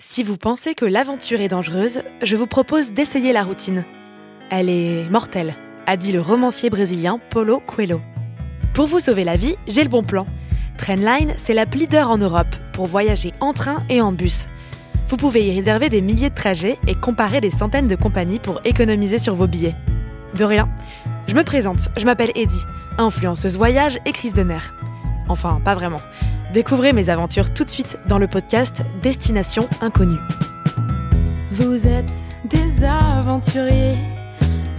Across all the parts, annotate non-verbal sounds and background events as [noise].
Si vous pensez que l'aventure est dangereuse, je vous propose d'essayer la routine. Elle est mortelle, a dit le romancier brésilien Paulo Coelho. Pour vous sauver la vie, j'ai le bon plan. Trainline, c'est la leader en Europe pour voyager en train et en bus. Vous pouvez y réserver des milliers de trajets et comparer des centaines de compagnies pour économiser sur vos billets. De rien. Je me présente, je m'appelle Eddie, influenceuse voyage et crise de nerfs. Enfin, pas vraiment. Découvrez mes aventures tout de suite dans le podcast Destination Inconnue. Vous êtes des aventuriers,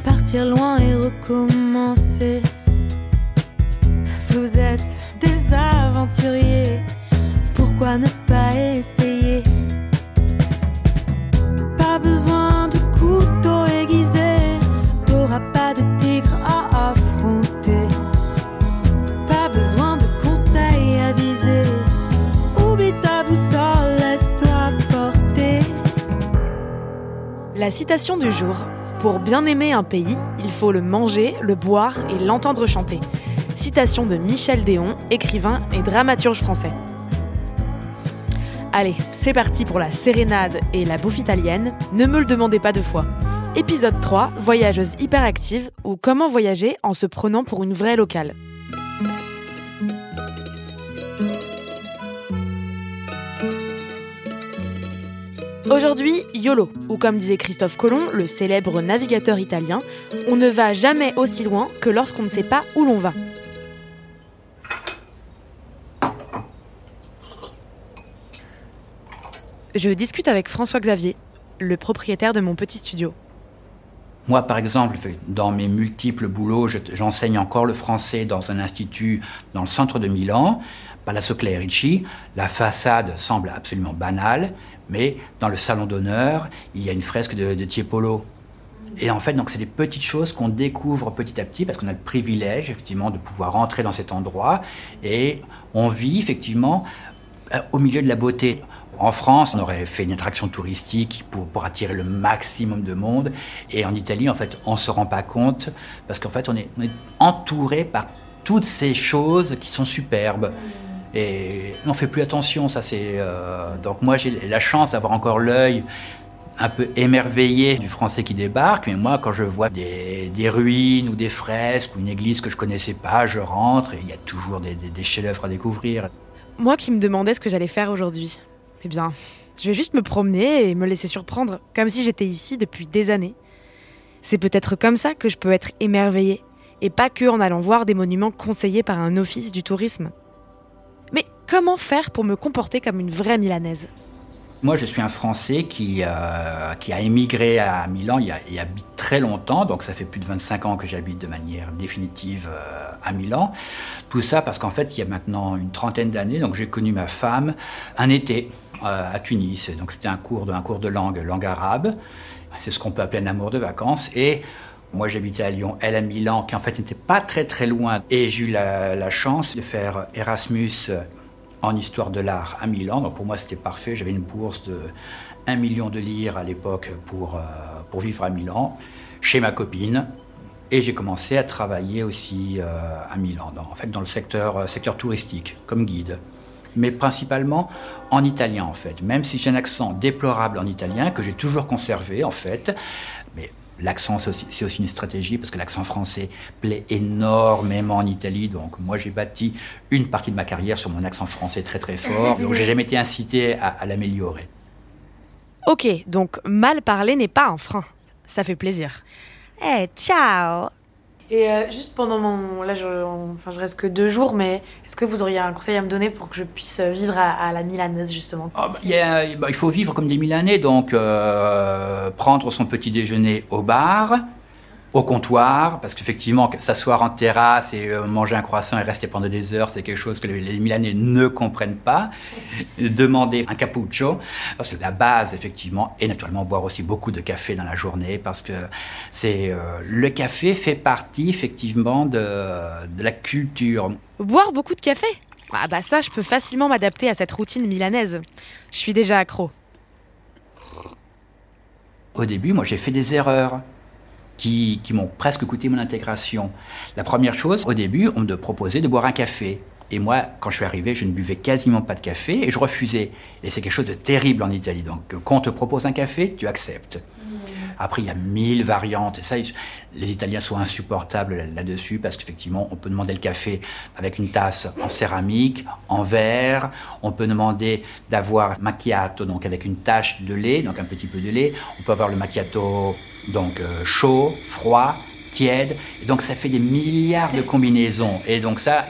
partir loin et recommencer. Vous êtes des aventuriers, pourquoi ne pas essayer? Pas besoin La citation du jour. Pour bien aimer un pays, il faut le manger, le boire et l'entendre chanter. Citation de Michel Déon, écrivain et dramaturge français. Allez, c'est parti pour la sérénade et la bouffe italienne. Ne me le demandez pas deux fois. Épisode 3, voyageuse hyperactive ou comment voyager en se prenant pour une vraie locale. Aujourd'hui, YOLO, ou comme disait Christophe Colomb, le célèbre navigateur italien, on ne va jamais aussi loin que lorsqu'on ne sait pas où l'on va. Je discute avec François Xavier, le propriétaire de mon petit studio. Moi, par exemple, dans mes multiples boulots, je- j'enseigne encore le français dans un institut dans le centre de Milan, Palazzo Clerici. La façade semble absolument banale, mais dans le salon d'honneur, il y a une fresque de, de Tiepolo. Et en fait, donc, c'est des petites choses qu'on découvre petit à petit parce qu'on a le privilège, effectivement, de pouvoir rentrer dans cet endroit et on vit, effectivement, euh, au milieu de la beauté. En France, on aurait fait une attraction touristique pour, attirer le maximum de monde. Et en Italie, en fait, on ne se rend pas compte parce qu'en fait, on est, entouré par toutes ces choses qui sont superbes. Et on fait plus attention, ça c'est... euh, donc moi j'ai la chance d'avoir encore l'œil un peu émerveillé du français qui débarque, mais moi quand je vois des, ruines ou des fresques ou une église que je connaissais pas, je rentre et il y a toujours des- des chefs-d'œuvre à découvrir. Moi qui me demandais ce que j'allais faire aujourd'hui. Eh bien, je vais juste me promener et me laisser surprendre, comme si j'étais ici depuis des années. C'est peut-être comme ça que je peux être émerveillée, et pas que en allant voir des monuments conseillés par un office du tourisme. Mais comment faire pour me comporter comme une vraie Milanaise? Moi, je suis un Français qui, euh, qui a émigré à Milan il y a, a très longtemps, donc ça fait plus de 25 ans que j'habite de manière définitive euh, à Milan. Tout ça parce qu'en fait, il y a maintenant une trentaine d'années, donc j'ai connu ma femme un été euh, à Tunis. Donc c'était un cours de, un cours de langue, langue arabe. C'est ce qu'on peut appeler un amour de vacances. Et moi, j'habitais à Lyon, elle à Milan, qui en fait n'était pas très très loin. Et j'ai eu la chance de faire Erasmus en histoire de l'art à Milan. Donc pour moi, c'était parfait. J'avais une bourse de 1 million de lire à l'époque pour, euh, pour vivre à Milan, chez ma copine. Et j'ai commencé à travailler aussi euh, à Milan, dans, en fait dans le secteur, euh, secteur touristique, comme guide. Mais principalement en italien, en fait. Même si j'ai un accent déplorable en italien, que j'ai toujours conservé, en fait. L'accent, c'est aussi, une stratégie, parce que l'accent français plaît énormément en Italie. Donc moi, j'ai bâti une partie de ma carrière sur mon accent français très très fort. Donc j'ai jamais été incité à, à l'améliorer. Ok, donc mal parler n'est pas un frein. Ça fait plaisir. Eh, ciao Et euh, juste pendant mon... Là, je... Enfin, je reste que deux jours, mais est-ce que vous auriez un conseil à me donner pour que je puisse vivre à, la Milanaise, justement? Ah, bah, bah, il faut vivre comme des Milanais, donc euh, prendre son petit déjeuner au bar, au comptoir, parce qu'effectivement, s'asseoir en terrasse et euh, manger un croissant et rester pendant des heures, c'est quelque chose que les, les Milanais ne comprennent pas. Demander un cappuccio, parce que la base, effectivement, et naturellement boire aussi beaucoup de café dans la journée, parce que c'est euh, le café fait partie, effectivement, de, de la culture. Boire beaucoup de café? Ah bah ça, je peux facilement m'adapter à cette routine milanaise. Je suis déjà accro. Au début, moi, j'ai fait des erreurs qui, m'ont presque coûté mon intégration. La première chose, au début, on me proposait de boire un café. Et moi, quand je suis arrivé, je ne buvais quasiment pas de café et je refusais. Et c'est quelque chose de terrible en Italie. Donc, quand on te propose un café, tu acceptes. Après, il y a mille variantes. Et ça, les Italiens sont insupportables là-dessus parce qu'effectivement, on peut demander le café avec une tasse en céramique, en verre. On peut demander d'avoir macchiato, donc avec une tache de lait, donc un petit peu de lait. On peut avoir le macchiato donc euh, chaud, froid, tiède. Et donc ça fait des milliards de combinaisons. Et donc ça,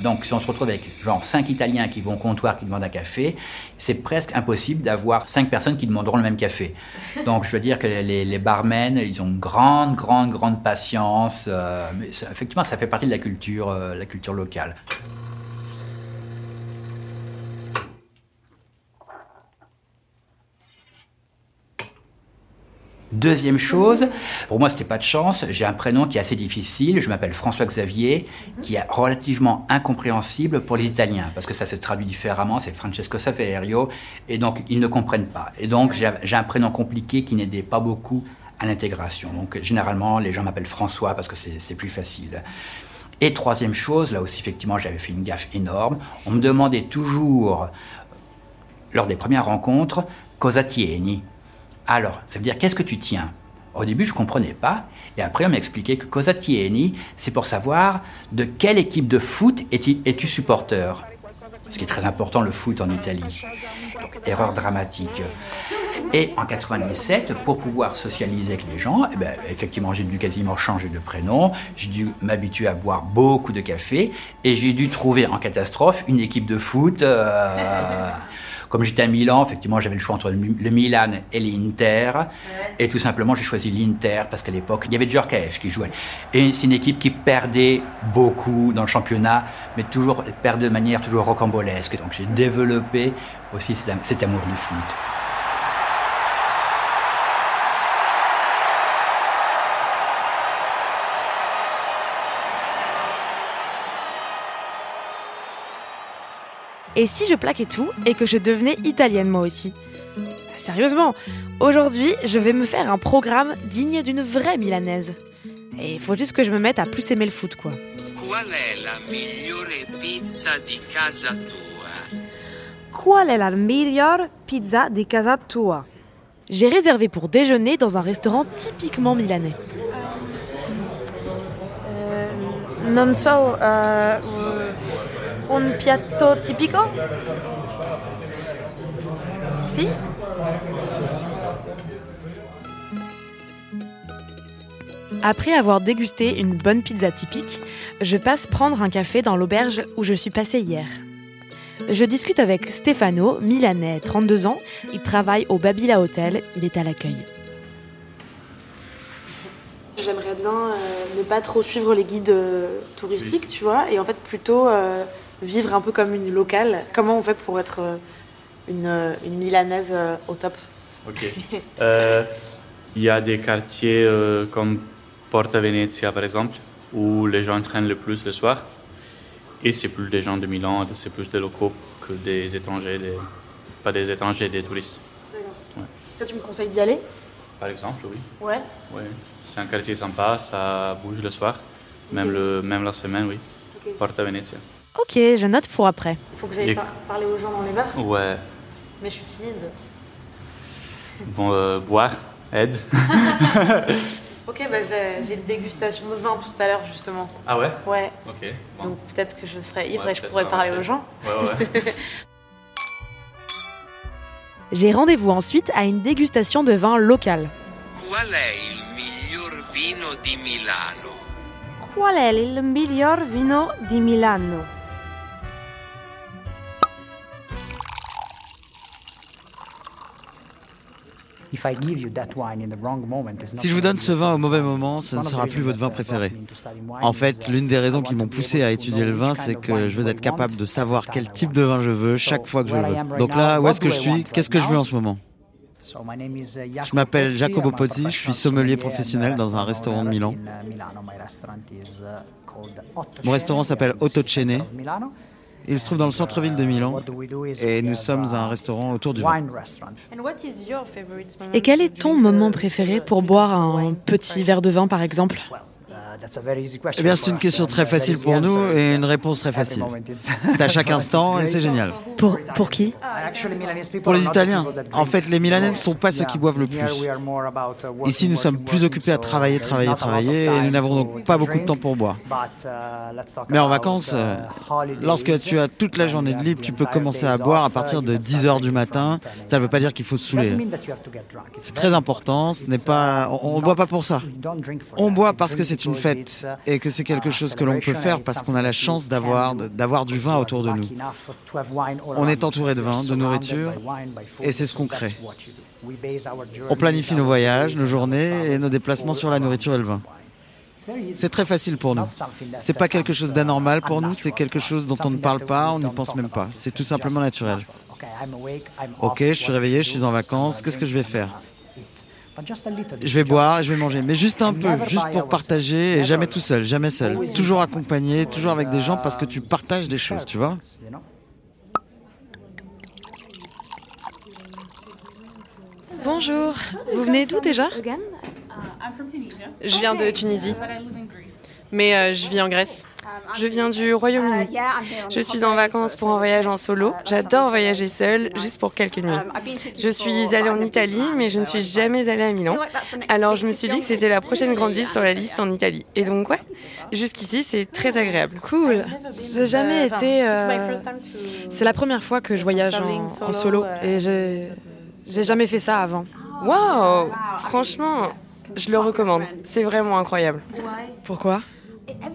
donc si on se retrouve avec genre cinq Italiens qui vont au comptoir, qui demandent un café, c'est presque impossible d'avoir cinq personnes qui demanderont le même café. Donc je veux dire que les, les barmen, ils ont une grande, grande, grande patience. Euh, mais effectivement, ça fait partie de la culture, euh, la culture locale. Deuxième chose, pour moi, c'était pas de chance. J'ai un prénom qui est assez difficile. Je m'appelle François Xavier, qui est relativement incompréhensible pour les Italiens, parce que ça se traduit différemment. C'est Francesco Saverio, et donc ils ne comprennent pas. Et donc j'ai un prénom compliqué qui n'aidait pas beaucoup à l'intégration. Donc généralement, les gens m'appellent François parce que c'est plus facile. Et troisième chose, là aussi effectivement, j'avais fait une gaffe énorme. On me demandait toujours, lors des premières rencontres, cosa tieni? Alors, ça veut dire qu'est-ce que tu tiens? Au début, je ne comprenais pas. Et après, on m'a expliqué que cosa tieni, c'est pour savoir de quelle équipe de foot es-tu supporter. Ce qui est très important, le foot en Italie. erreur dramatique. Et en 97, pour pouvoir socialiser avec les gens, eh ben, effectivement, j'ai dû quasiment changer de prénom, j'ai dû m'habituer à boire beaucoup de café, et j'ai dû trouver en catastrophe une équipe de foot. Euh, comme j'étais à Milan, effectivement, j'avais le choix entre le Milan et l'Inter. Et tout simplement, j'ai choisi l'Inter parce qu'à l'époque, il y avait Djorkaeff qui jouait. Et c'est une équipe qui perdait beaucoup dans le championnat, mais toujours perdait de manière toujours rocambolesque. Donc j'ai développé aussi cet amour du foot. Et si je plaquais tout et que je devenais italienne moi aussi Sérieusement, aujourd'hui, je vais me faire un programme digne d'une vraie milanaise. Et il faut juste que je me mette à plus aimer le foot, quoi. Qual est la migliore pizza di casa tua? Qual la migliore pizza di casa tua? J'ai réservé pour déjeuner dans un restaurant typiquement milanais. Euh, non so, euh, un piatto tipico? Si Après avoir dégusté une bonne pizza typique, je passe prendre un café dans l'auberge où je suis passée hier. Je discute avec Stefano, milanais, 32 ans. Il travaille au Babila Hotel, il est à l'accueil. J'aimerais bien euh, ne pas trop suivre les guides euh, touristiques, tu vois, et en fait plutôt euh, vivre un peu comme une locale. Comment on fait pour être euh, une, euh, une Milanaise euh, au top Ok. [laughs] Il y a des quartiers comme Porta Venezia, par exemple, où les gens traînent le plus le soir. Et c'est plus des gens de Milan, c'est plus des locaux que des étrangers, des... pas des étrangers, des touristes. Ouais. Ça, tu me conseilles d'y aller? Par exemple, oui. Ouais. Ouais. C'est un quartier sympa, ça bouge le soir, même, le, même la semaine, oui. Okay. Porta Venezia. Ok, je note pour après. Il faut que j'aille par parler aux gens dans les bars Ouais. Mais je suis timide. Bon, euh, boire aide. [laughs] ok, bah j'ai une dégustation de vin tout à l'heure, justement. Ah ouais? Ouais. Ok. Bon. Donc peut-être que je serai ivre ouais, et je pourrais parler aux gens. Ouais, ouais. [laughs] J'ai rendez-vous ensuite à une dégustation de vin local. Qual è il miglior vino di Milano? Qual è il miglior vino di Milano? Si je vous donne ce vin au mauvais moment, ce ne sera plus votre vin préféré. En fait, l'une des raisons qui m'ont poussé à étudier le vin, c'est que je veux être capable de savoir quel type de vin je veux chaque fois que je veux. Donc là, où est-ce que je suis? Qu'est-ce que je veux en ce moment? Je m'appelle Jacopo Pozzi, je suis sommelier professionnel dans un restaurant de Milan. Mon restaurant s'appelle Ottocene. Il se trouve dans le centre-ville de Milan. Et nous sommes un restaurant autour du vin. Et quel est ton moment préféré pour boire un petit verre de vin par exemple? Eh bien, c'est une question très facile pour nous et une réponse très facile. [laughs] C'est à chaque instant et c'est génial. Pour, pour qui Pour les Italiens, en fait, les Milanais ne sont pas ceux qui boivent le plus. Ici, nous sommes plus occupés à travailler, travailler, travailler et nous n'avons donc pas beaucoup de temps pour boire. Mais en vacances, lorsque tu as toute la journée de libre, tu peux commencer à boire à partir de 10 heures du matin. Ça ne veut pas dire qu'il faut se saouler. C'est très important. Ce n'est pas, on ne boit pas pour ça. On boit parce que c'est une et que c'est quelque chose que l'on peut faire parce qu'on a la chance d'avoir d'avoir du vin autour de nous. On est entouré de vin, de nourriture et c'est ce qu'on crée. On planifie nos voyages, nos journées et nos déplacements sur la nourriture et le vin. C'est très facile pour nous. C'est pas quelque chose d'anormal pour nous, c'est quelque chose dont on ne parle pas, on n'y pense même pas. C'est tout simplement naturel. Ok, je suis réveillé, je suis en vacances, qu'est-ce que je vais faire? Je vais boire et je vais manger, mais juste un peu, juste pour partager et jamais tout seul, jamais seul. Toujours accompagné, toujours avec des gens parce que tu partages des choses, tu vois. Bonjour, vous venez d'où déjà? Je viens de Tunisie, mais euh, je vis en Grèce. Je viens du Royaume-Uni. Je suis en vacances pour un voyage en solo. J'adore voyager seule, juste pour quelques nuits. Je suis allée en Italie, mais je ne suis jamais allée à Milan. Alors je me suis dit que c'était la prochaine grande ville sur la liste en Italie. Et donc ouais, jusqu'ici c'est très agréable. Cool. J'ai jamais été. euh, C'est la première fois que je voyage en, en solo et j'ai j'ai jamais fait ça avant. Waouh Franchement, je le recommande. C'est vraiment incroyable. Pourquoi?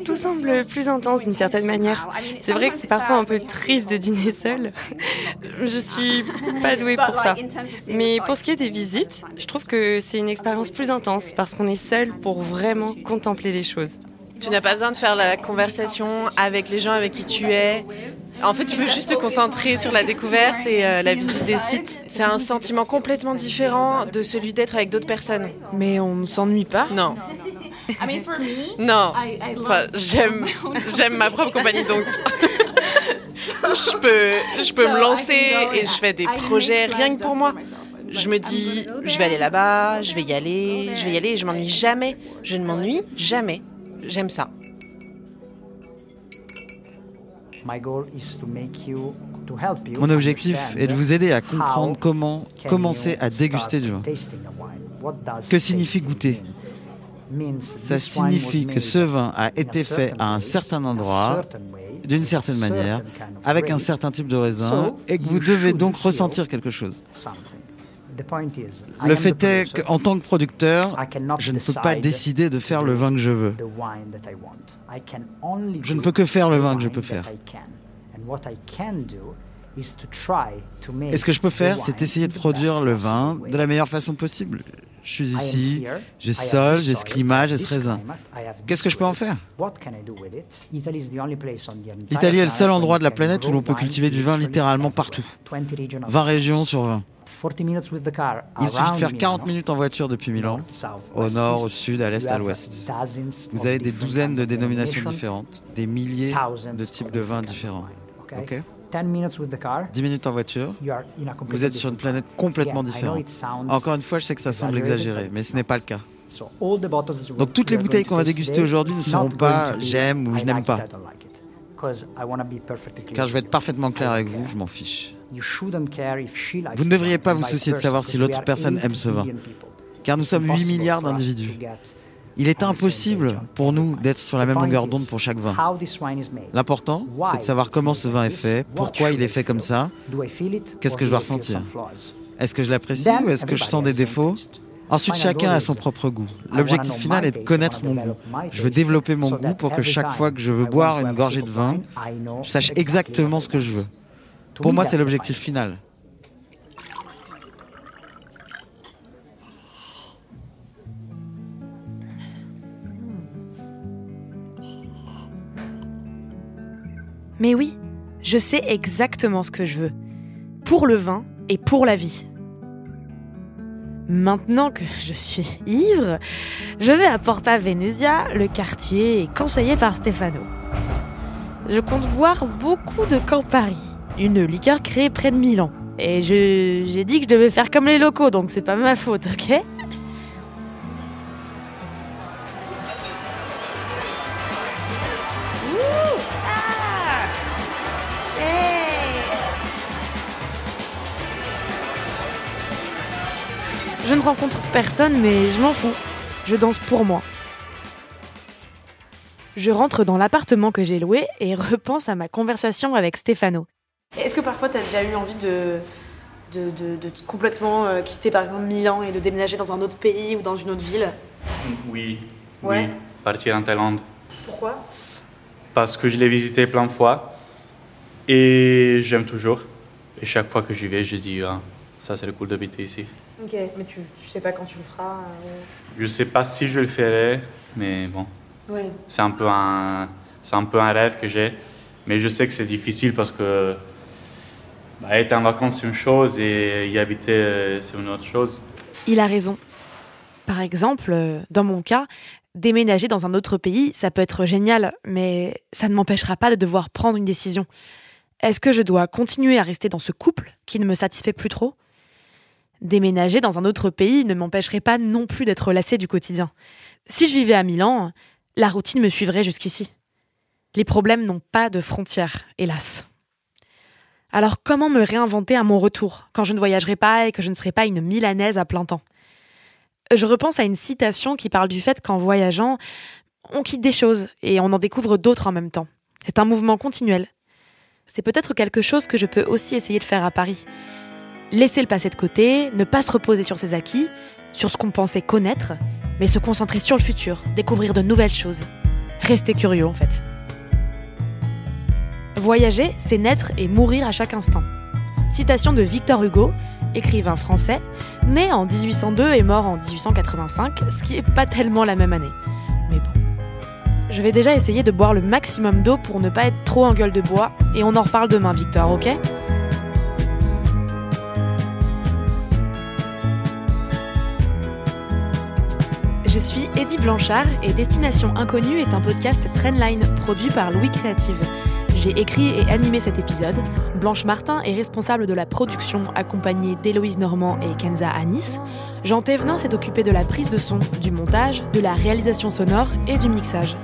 Tout semble plus intense d'une certaine manière. C'est vrai que c'est parfois un peu triste de dîner seul. Je suis pas douée pour ça. Mais pour ce qui est des visites, je trouve que c'est une expérience plus intense parce qu'on est seul pour vraiment contempler les choses. Tu n'as pas besoin de faire la conversation avec les gens avec qui tu es. En fait, tu peux juste te concentrer sur la découverte et euh, la visite des sites. C'est un sentiment complètement différent de celui d'être avec d'autres personnes. Mais on ne s'ennuie pas Non. Non. Enfin, j'aime, [laughs] j'aime ma propre compagnie, donc [laughs] je peux, je peux me lancer et je fais des projets rien que pour moi. Je me dis, je vais aller là-bas, je vais y aller, je vais y aller et je m'ennuie jamais. Je ne m'ennuie jamais. J'aime ça. Mon objectif est de vous aider à comprendre comment commencer à déguster du vin. Que signifie goûter Ça signifie que ce vin a été fait à un certain endroit, d'une certaine manière, avec un certain type de raisin, et que vous devez donc ressentir quelque chose. Le fait est qu'en tant que producteur, je ne peux pas décider de faire le vin que je veux. Je ne peux que faire le vin que je peux faire. Et ce que je peux faire, c'est essayer de produire le vin de la meilleure façon possible. Je suis ici, j'ai ce sol, j'ai ce climat, j'ai ce raisin. Qu'est-ce que je peux en faire? L'Italie est le seul endroit de la planète où l'on peut cultiver du vin littéralement partout. 20 régions sur 20. Il suffit de faire 40 minutes en voiture depuis Milan, au nord, au sud, à l'est, à l'ouest. Vous avez des douzaines de dénominations différentes, des milliers de types de vins différents. Ok? 10 minutes en voiture, vous êtes sur une planète complètement différente. Encore une fois, je sais que ça semble exagéré, mais ce n'est pas le cas. Donc toutes les bouteilles qu'on va déguster aujourd'hui ne seront pas j'aime ou je n'aime pas. Car je vais être parfaitement clair avec vous, je m'en fiche. Vous ne devriez pas vous soucier de savoir si l'autre personne aime ce vin, car nous sommes 8 milliards d'individus. Il est impossible pour nous d'être sur la même longueur d'onde pour chaque vin. L'important, c'est de savoir comment ce vin est fait, pourquoi il est fait comme ça, qu'est-ce que je dois ressentir. Est-ce que je l'apprécie ou est-ce que je sens des défauts? Ensuite, chacun a son propre goût. L'objectif final est de connaître mon goût. Je veux développer mon goût pour que chaque fois que je veux boire une gorgée de vin, je sache exactement ce que je veux. Pour moi, c'est l'objectif final. Mais oui, je sais exactement ce que je veux. Pour le vin et pour la vie. Maintenant que je suis ivre, je vais à Porta Venezia, le quartier conseillé par Stefano. Je compte boire beaucoup de Campari, une liqueur créée près de Milan. Et j'ai dit que je devais faire comme les locaux, donc c'est pas ma faute, ok? Je ne rencontre personne, mais je m'en fous. Je danse pour moi. Je rentre dans l'appartement que j'ai loué et [laughs] repense à ma conversation avec Stefano. Est-ce que parfois tu as déjà eu envie de, de, de, complètement euh, quitter par exemple Milan et de déménager dans un autre pays ou dans une autre ville? Oui, oui, partir en Thaïlande. Pourquoi? Parce que je l'ai visité plein de fois et j'aime toujours. Et chaque fois que j'y vais, je dis, ah, ça c'est le cool d'habiter ici. Ok, mais tu, tu sais pas quand tu le feras euh... Je sais pas si je le ferai, mais bon. Ouais. C'est un peu un, c'est un peu un rêve que j'ai, mais je sais que c'est difficile parce que bah, être en vacances c'est une chose et y habiter euh, c'est une autre chose. Il a raison. Par exemple, euh, dans mon cas, déménager dans un autre pays, ça peut être génial, mais ça ne m'empêchera pas de devoir prendre une décision. Est-ce que je dois continuer à rester dans ce couple qui ne me satisfait plus trop? Déménager dans un autre pays ne m'empêcherait pas non plus d'être lassée du quotidien. Si je vivais à Milan, la routine me suivrait jusqu'ici. Les problèmes n'ont pas de frontières, hélas. Alors comment me réinventer à mon retour, quand je ne voyagerai pas et que je ne serai pas une Milanaise à plein temps? Je repense à une citation qui parle du fait qu'en voyageant, on quitte des choses et on en découvre d'autres en même temps. C'est un mouvement continuel. C'est peut-être quelque chose que je peux aussi essayer de faire à Paris. Laisser le passé de côté, ne pas se reposer sur ses acquis, sur ce qu'on pensait connaître, mais se concentrer sur le futur, découvrir de nouvelles choses. Rester curieux en fait. Voyager, c'est naître et mourir à chaque instant. Citation de Victor Hugo, écrivain français, né en 1802 et mort en 1885, ce qui est pas tellement la même année. Mais bon. Je vais déjà essayer de boire le maximum d'eau pour ne pas être trop en gueule de bois, et on en reparle demain, Victor, ok? Je suis Eddie Blanchard et Destination Inconnue est un podcast Trendline produit par Louis Créative. J'ai écrit et animé cet épisode. Blanche Martin est responsable de la production, accompagnée d'Héloïse Normand et Kenza Anis. Jean Thévenin s'est occupé de la prise de son, du montage, de la réalisation sonore et du mixage.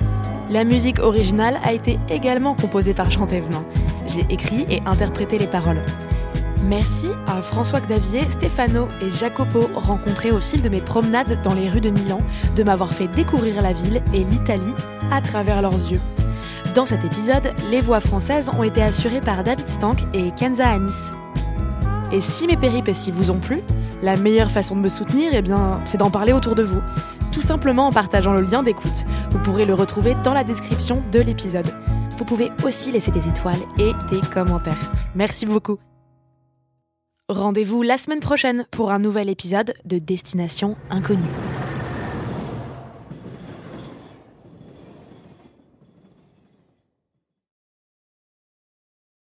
La musique originale a été également composée par Jean Thévenin. J'ai écrit et interprété les paroles. Merci à François-Xavier, Stefano et Jacopo, rencontrés au fil de mes promenades dans les rues de Milan, de m'avoir fait découvrir la ville et l'Italie à travers leurs yeux. Dans cet épisode, les voix françaises ont été assurées par David Stank et Kenza Anis. Et si mes péripéties vous ont plu, la meilleure façon de me soutenir, eh bien, c'est d'en parler autour de vous. Tout simplement en partageant le lien d'écoute. Vous pourrez le retrouver dans la description de l'épisode. Vous pouvez aussi laisser des étoiles et des commentaires. Merci beaucoup. Rendez-vous la semaine prochaine pour un nouvel épisode de Destination Inconnue.